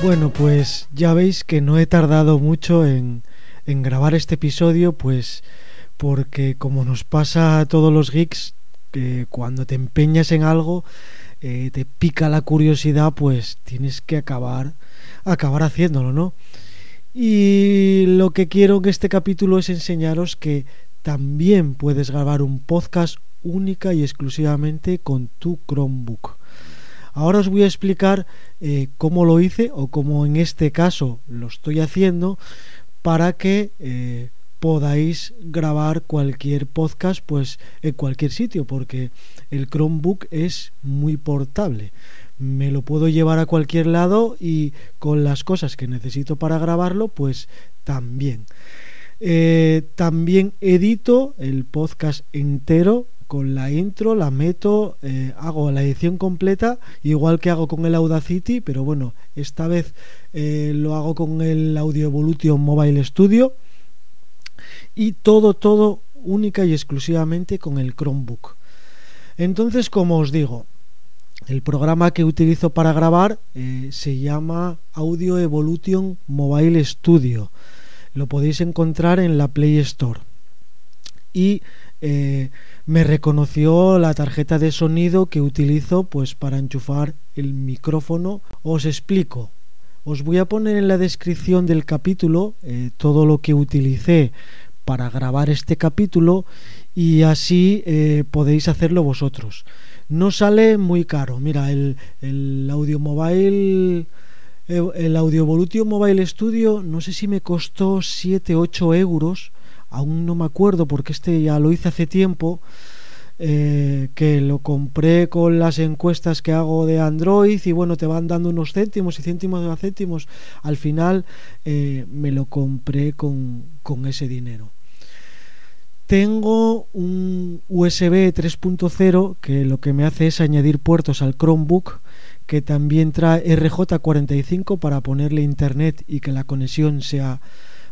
Bueno, pues ya veis que no he tardado mucho en, en, grabar este episodio, pues porque como nos pasa a todos los geeks, que cuando te empeñas en algo, eh, te pica la curiosidad, pues tienes que acabar, acabar haciéndolo, ¿no? Y lo que quiero en este capítulo es enseñaros que también puedes grabar un podcast única y exclusivamente con tu Chromebook. Ahora os voy a explicar eh, cómo lo hice o cómo en este caso lo estoy haciendo para que eh, podáis grabar cualquier podcast pues en cualquier sitio porque el Chromebook es muy portable. Me lo puedo llevar a cualquier lado y con las cosas que necesito para grabarlo pues también. Eh, también edito el podcast entero con la intro, la meto, eh, hago la edición completa, igual que hago con el Audacity, pero bueno, esta vez eh, lo hago con el Audio Evolution Mobile Studio y todo, todo única y exclusivamente con el Chromebook. Entonces, como os digo, el programa que utilizo para grabar eh, se llama Audio Evolution Mobile Studio. Lo podéis encontrar en la Play Store. Y eh, me reconoció la tarjeta de sonido que utilizo pues para enchufar el micrófono. Os explico. Os voy a poner en la descripción del capítulo eh, todo lo que utilicé para grabar este capítulo y así eh, podéis hacerlo vosotros. No sale muy caro. Mira, el, el Audio Mobile el Audio Evolution Mobile Studio no sé si me costó 7-8 euros aún no me acuerdo porque este ya lo hice hace tiempo, eh, que lo compré con las encuestas que hago de Android y bueno, te van dando unos céntimos y céntimos de céntimos. Al final eh, me lo compré con, con ese dinero. Tengo un USB 3.0 que lo que me hace es añadir puertos al Chromebook que también trae RJ45 para ponerle internet y que la conexión sea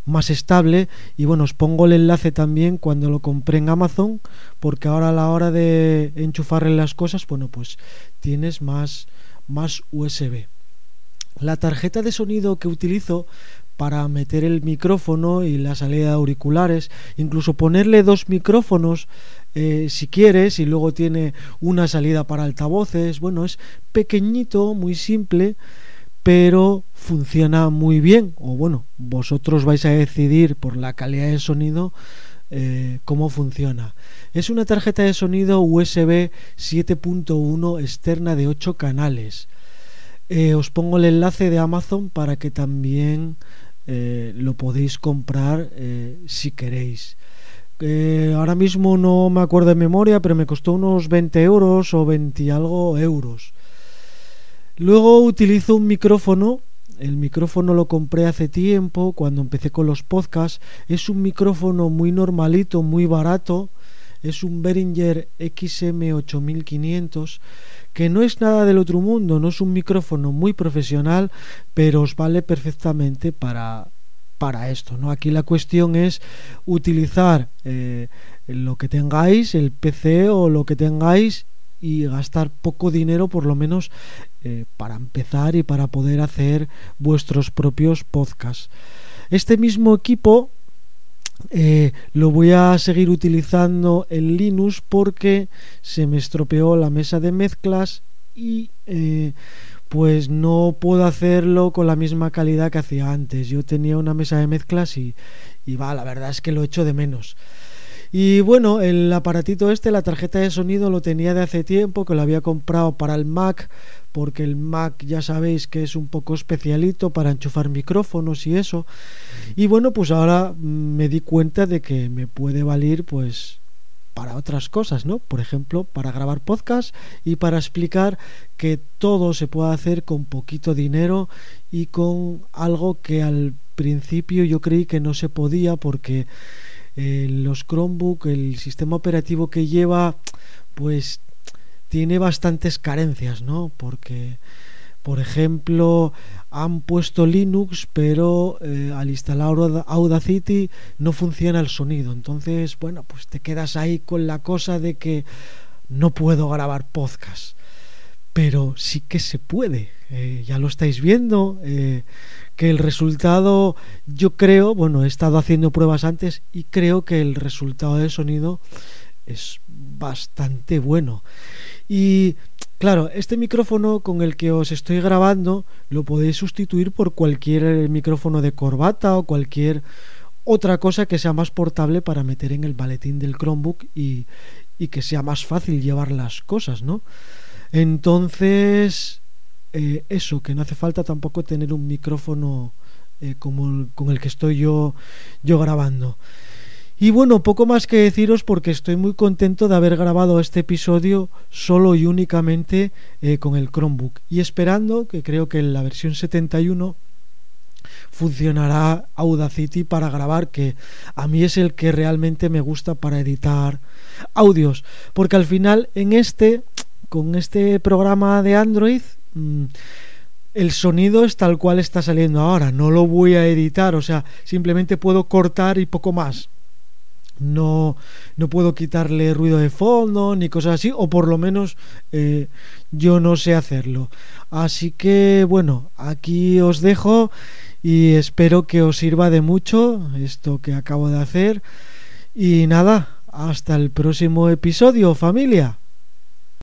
más estable. Y bueno os pongo el enlace también cuando lo compré en Amazon porque ahora a la hora de enchufarle las cosas bueno pues tienes más más USB la tarjeta de sonido que utilizo para meter el micrófono y la salida de auriculares, incluso ponerle dos micrófonos eh, si quieres y luego tiene una salida para altavoces, bueno, es pequeñito, muy simple pero funciona muy bien. O bueno vosotros vais a decidir por la calidad de sonido eh, cómo funciona. Es una tarjeta de sonido USB 7.1 externa de 8 canales. Eh, os pongo el enlace de Amazon para que también eh, lo podéis comprar si queréis ahora mismo no me acuerdo de memoria pero me costó unos 20 euros o 20 algo euros Luego utilizo un micrófono. El micrófono lo compré hace tiempo, cuando empecé con los podcasts. Es un micrófono muy normalito, muy barato. Es un Behringer XM8500 que no es nada del otro mundo, no es un micrófono muy profesional, pero os vale perfectamente para, para esto. ¿no? Aquí la cuestión es utilizar eh, lo que tengáis, el PC o lo que tengáis y gastar poco dinero por lo menos eh, para empezar y para poder hacer vuestros propios podcasts. Este mismo equipo eh, lo voy a seguir utilizando en Linux porque se me estropeó la mesa de mezclas y eh, pues no puedo hacerlo con la misma calidad que hacía antes. Yo tenía una mesa de mezclas y, y va, la verdad es que lo echo de menos. Y bueno, el aparatito este, la tarjeta de sonido, lo tenía de hace tiempo, que lo había comprado para el Mac porque el Mac ya sabéis que es un poco especialito para enchufar micrófonos y eso. Y bueno, pues ahora me di cuenta de que me puede valer pues para otras cosas, ¿no? Por ejemplo, para grabar podcast y para explicar que todo se puede hacer con poquito dinero y con algo que al principio yo creí que no se podía porque eh, los Chromebook, el sistema operativo que lleva, pues tiene bastantes carencias, ¿no? Porque por ejemplo, han puesto Linux, pero eh, al instalar Audacity no funciona el sonido. Entonces, bueno, pues te quedas ahí con la cosa de que no puedo grabar podcast. Pero sí que se puede. Eh, ya lo estáis viendo. Eh, que el resultado, yo creo, bueno, he estado haciendo pruebas antes y creo que el resultado de sonido es bastante bueno. Y Claro, este micrófono con el que os estoy grabando lo podéis sustituir por cualquier micrófono de corbata o cualquier otra cosa que sea más portable para meter en el maletín del Chromebook y, que sea más fácil llevar las cosas, ¿no? Entonces, eh, eso, que no hace falta tampoco tener un micrófono eh, como con el que estoy yo, yo grabando. Y bueno, poco más que deciros porque estoy muy contento de haber grabado este episodio solo y únicamente eh, con el Chromebook. Y esperando que creo que en la versión 71 funcionará Audacity para grabar que a mí es el que realmente me gusta para editar audios. Porque al final en este con este programa de Android mm, el sonido es tal cual está saliendo ahora. No lo voy a editar o sea simplemente puedo cortar y poco más no, no puedo quitarle ruido de fondo ni cosas así, o por lo menos eh, yo no sé hacerlo. Así que bueno, aquí os dejo y espero que os sirva de mucho esto que acabo de hacer. Y nada, hasta el próximo episodio, familia.